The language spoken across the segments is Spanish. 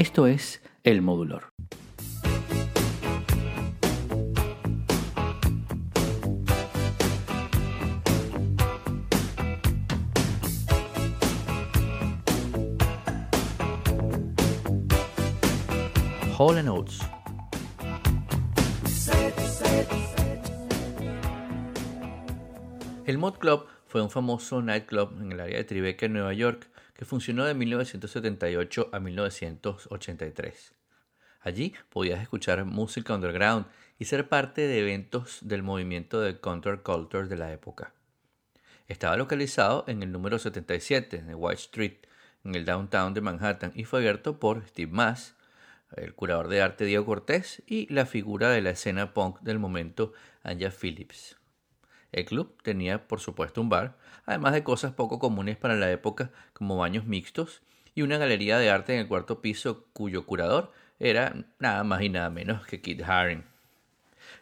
Esto es El Modulor. Hall Oates. El Mod Club fue un famoso nightclub en el área de Tribeca, en Nueva York, que funcionó de 1978 a 1983. Allí podías escuchar música underground y ser parte de eventos del movimiento de counterculture de la época. Estaba localizado en el número 77 de White Street, en el downtown de Manhattan, y fue abierto por Steve Mass, el curador de arte Diego Cortés y la figura de la escena punk del momento, Anja Phillips. El club tenía, por supuesto, un bar, además de cosas poco comunes para la época como baños mixtos y una galería de arte en el cuarto piso cuyo curador era nada más y nada menos que Kit Haring.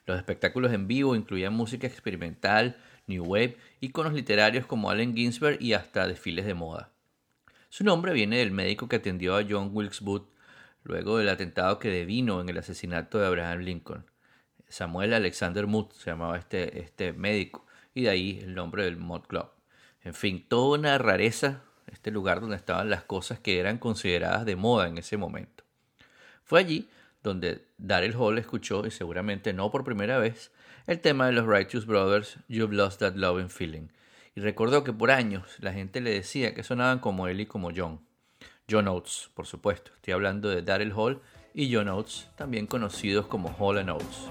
Los espectáculos en vivo incluían música experimental, new wave, iconos literarios como Allen Ginsberg y hasta desfiles de moda. Su nombre viene del médico que atendió a John Wilkes Booth luego del atentado que devino en el asesinato de Abraham Lincoln. Samuel Alexander Muth se llamaba este, este médico, y de ahí el nombre del Mod Club. En fin, toda una rareza, este lugar donde estaban las cosas que eran consideradas de moda en ese momento. Fue allí donde Daryl Hall escuchó, y seguramente no por primera vez, el tema de los Righteous Brothers, You've Lost That Loving Feeling, y recordó que por años la gente le decía que sonaban como él y como John. John Oates, por supuesto. Estoy hablando de Daryl Hall y John Oates, también conocidos como Hall Oates.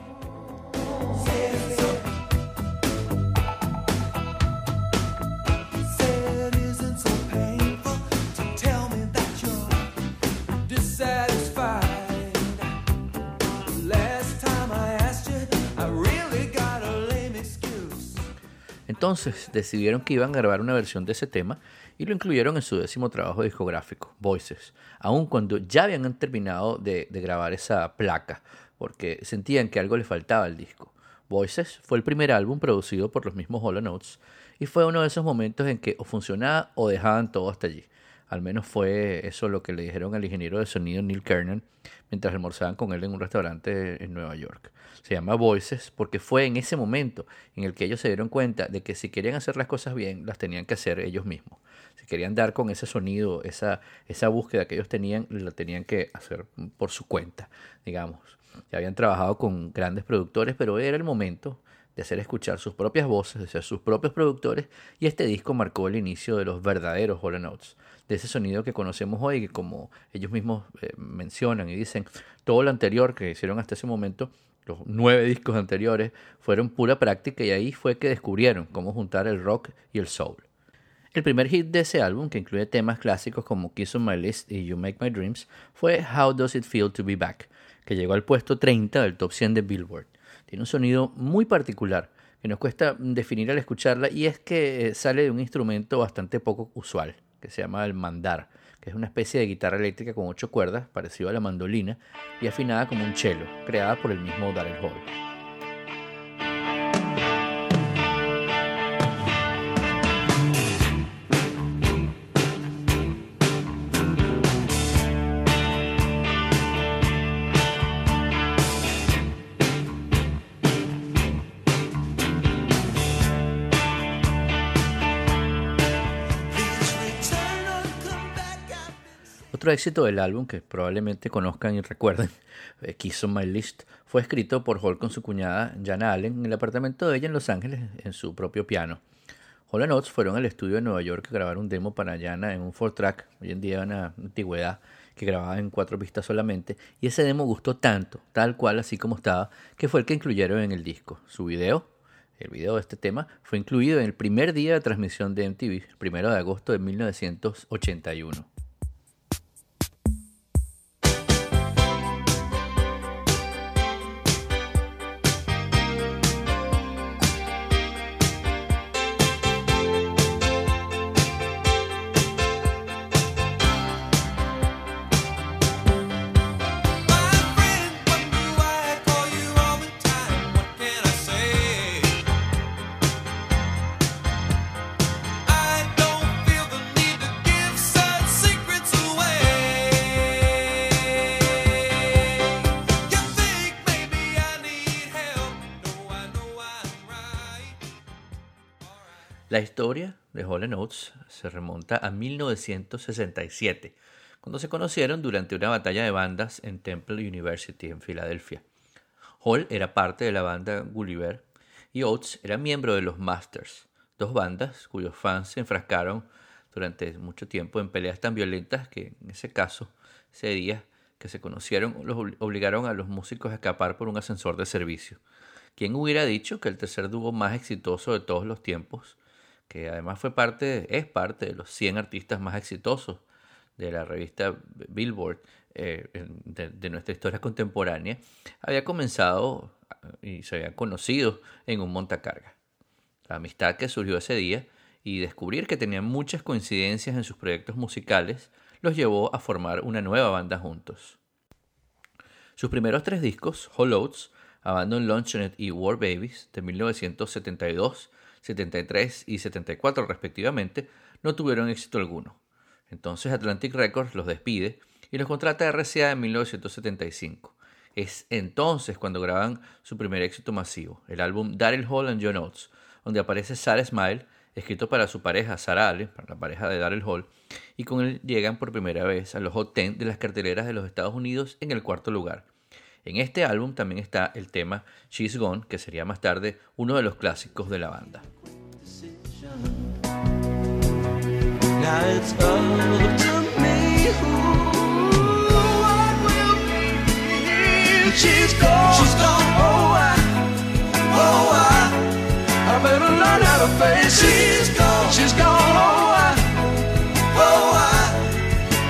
Entonces decidieron que iban a grabar una versión de ese tema y lo incluyeron en su décimo trabajo discográfico, Voices, aun cuando ya habían terminado de, grabar esa placa, porque sentían que algo le faltaba al disco. Voices fue el primer álbum producido por los mismos Hollow Notes y fue uno de esos momentos en que o funcionaba o dejaban todo hasta allí. Al menos fue eso lo que le dijeron al ingeniero de sonido Neil Kernan mientras almorzaban con él en un restaurante en Nueva York. Se llama Voices porque fue en ese momento en el que ellos se dieron cuenta de que si querían hacer las cosas bien, las tenían que hacer ellos mismos. Si querían dar con ese sonido, esa, esa búsqueda que ellos tenían, la tenían que hacer por su cuenta, digamos. Ya habían trabajado con grandes productores, pero era el momento de hacer escuchar sus propias voces, de ser sus propios productores, y este disco marcó el inicio de los verdaderos Hollow Notes, de ese sonido que conocemos hoy, que como ellos mismos eh, mencionan y dicen, todo lo anterior que hicieron hasta ese momento, los nueve discos anteriores, fueron pura práctica y ahí fue que descubrieron cómo juntar el rock y el soul. El primer hit de ese álbum, que incluye temas clásicos como Kiss on My List y You Make My Dreams, fue How Does It Feel to Be Back, que llegó al puesto 30 del top 100 de Billboard. Tiene un sonido muy particular que nos cuesta definir al escucharla y es que eh, sale de un instrumento bastante poco usual, que se llama el mandar, que es una especie de guitarra eléctrica con ocho cuerdas, parecido a la mandolina, y afinada como un cello, creada por el mismo Darren Hall. Otro éxito del álbum, que probablemente conozcan y recuerden, eh, Kiss on My List, fue escrito por Hall con su cuñada Jana Allen en el apartamento de ella en Los Ángeles en su propio piano. Hall and Oates fueron al estudio de Nueva York a grabar un demo para Jana en un 4-track, hoy en día una antigüedad, que grababa en cuatro pistas solamente, y ese demo gustó tanto, tal cual así como estaba, que fue el que incluyeron en el disco. Su video, el video de este tema, fue incluido en el primer día de transmisión de MTV, el primero de agosto de 1981. La historia de Hall Oates se remonta a 1967, cuando se conocieron durante una batalla de bandas en Temple University en Filadelfia. Hall era parte de la banda Gulliver y Oates era miembro de los Masters, dos bandas cuyos fans se enfrascaron durante mucho tiempo en peleas tan violentas que en ese caso, ese día que se conocieron, los obligaron a los músicos a escapar por un ascensor de servicio. ¿Quién hubiera dicho que el tercer dúo más exitoso de todos los tiempos, que además fue parte, es parte de los 100 artistas más exitosos de la revista Billboard eh, de, nuestra historia contemporánea, había comenzado y se había conocido en un montacarga. La amistad que surgió ese día y descubrir que tenían muchas coincidencias en sus proyectos musicales los llevó a formar una nueva banda juntos. Sus primeros tres discos, Oates, Abandon Luncheonette y War Babies, de 1972, 73 y 74 respectivamente, no tuvieron éxito alguno. Entonces Atlantic Records los despide y los contrata a RCA en 1975. Es entonces cuando graban su primer éxito masivo, el álbum Daryl Hall and John Oates, donde aparece Sarah Smile, escrito para su pareja Sarah Allen, para la pareja de Daryl Hall, y con él llegan por primera vez a los Hot Ten de las carteleras de los Estados Unidos en el cuarto lugar. En este álbum también está el tema She's Gone, que sería más tarde uno de los clásicos de la banda. now it's up to me. Ooh, what will be? She's gone. She's gone. Oh, I, oh, I, I better learn how to face. She's gone. She's gone. Oh, I, oh, I,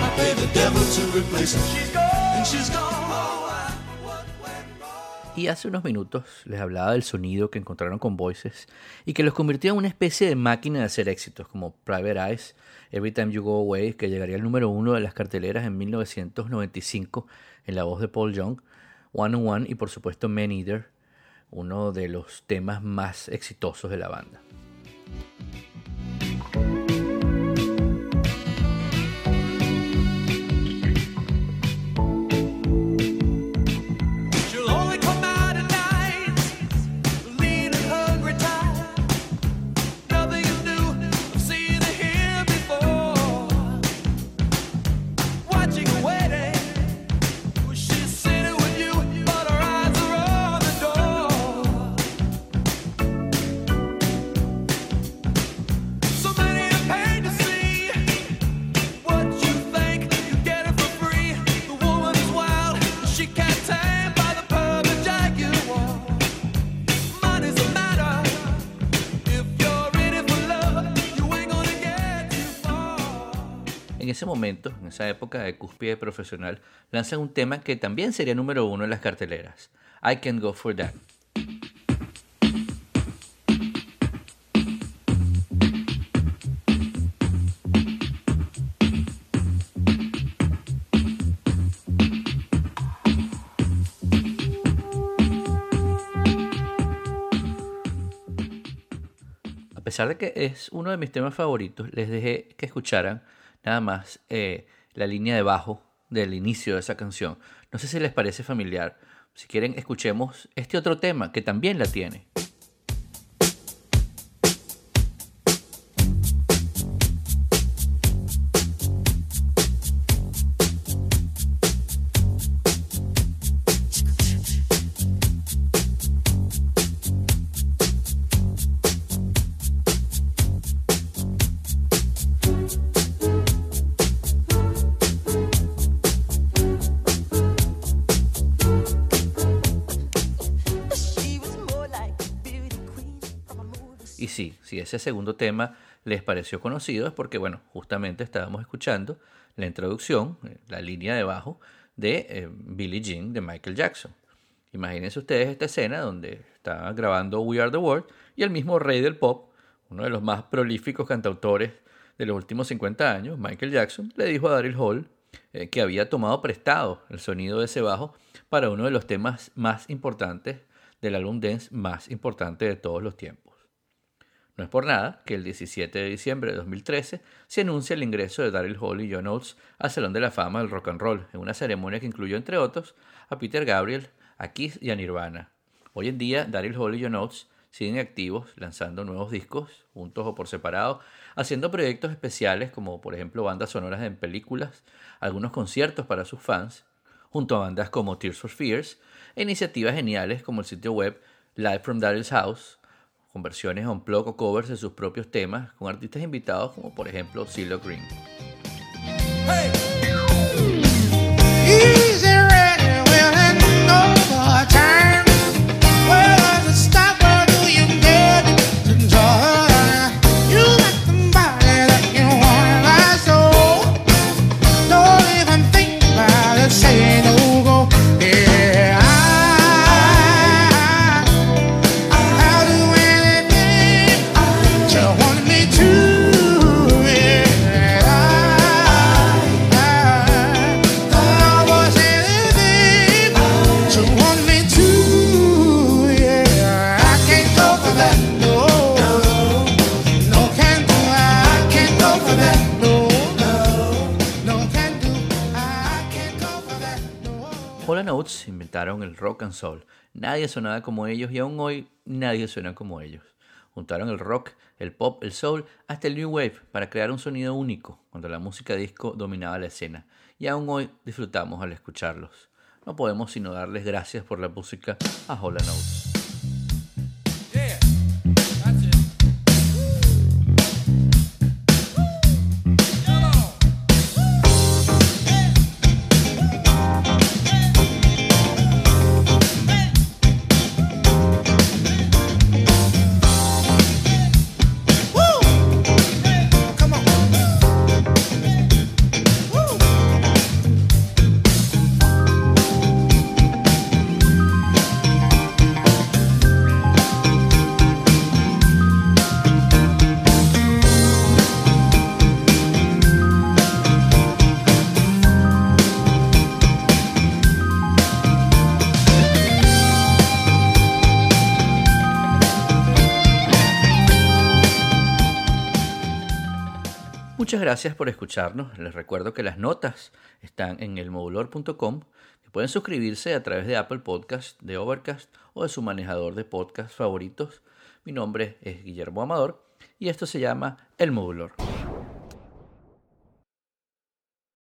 I pay the devil to replace her. She's gone. And she's gone. Y hace unos minutos les hablaba del sonido que encontraron con Voices y que los convirtió en una especie de máquina de hacer éxitos como Private Eyes, Every Time You Go Away, que llegaría al número uno de las carteleras en 1995 en la voz de Paul Young, One on One y por supuesto Man Eater, uno de los temas más exitosos de la banda. Ese momento, en esa época de cúspide profesional, lanzan un tema que también sería número uno en las carteleras, I Can Go For That. A pesar de que es uno de mis temas favoritos, les dejé que escucharan nada más eh, la línea de bajo del inicio de esa canción. No sé si les parece familiar. Si quieren, escuchemos este otro tema que también la tiene. Ese segundo tema les pareció conocido es porque, bueno, justamente estábamos escuchando la introducción, eh, la línea de bajo de eh, Billie Jean de Michael Jackson. Imagínense ustedes esta escena donde está grabando We Are the World y el mismo rey del pop, uno de los más prolíficos cantautores de los últimos 50 años, Michael Jackson, le dijo a Daryl Hall eh, que había tomado prestado el sonido de ese bajo para uno de los temas más importantes del álbum dance más importante de todos los tiempos. No es por nada que el 17 de diciembre de 2013 se anuncia el ingreso de Daryl Hall y John Oates al Salón de la Fama del Rock and Roll, en una ceremonia que incluyó, entre otros, a Peter Gabriel, a Keith y a Nirvana. Hoy en día, Daryl Hall y John Oates siguen activos, lanzando nuevos discos, juntos o por separado, haciendo proyectos especiales como por ejemplo bandas sonoras en películas, algunos conciertos para sus fans, junto a bandas como Tears for Fears, e iniciativas geniales como el sitio web Live from Daryl's House, con versiones on plug o covers de sus propios temas, con artistas invitados como por ejemplo CeeLo Green. Inventaron el rock and soul. Nadie sonaba como ellos y aún hoy nadie suena como ellos. Juntaron el rock, el pop, el soul, hasta el new wave para crear un sonido único cuando la música disco dominaba la escena. Y aún hoy disfrutamos al escucharlos. No podemos sino darles gracias por la música a Hola Notes. Muchas gracias por escucharnos. Les recuerdo que las notas están en elmodulor.com, pueden suscribirse a través de Apple Podcast, de Overcast o de su manejador de podcast favoritos. Mi nombre es Guillermo Amador y esto se llama El Modulor.